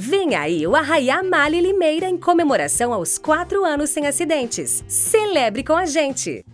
Vem aí o Arraiá Mali Limeira em comemoração aos quatro anos sem acidentes. Celebre com a gente!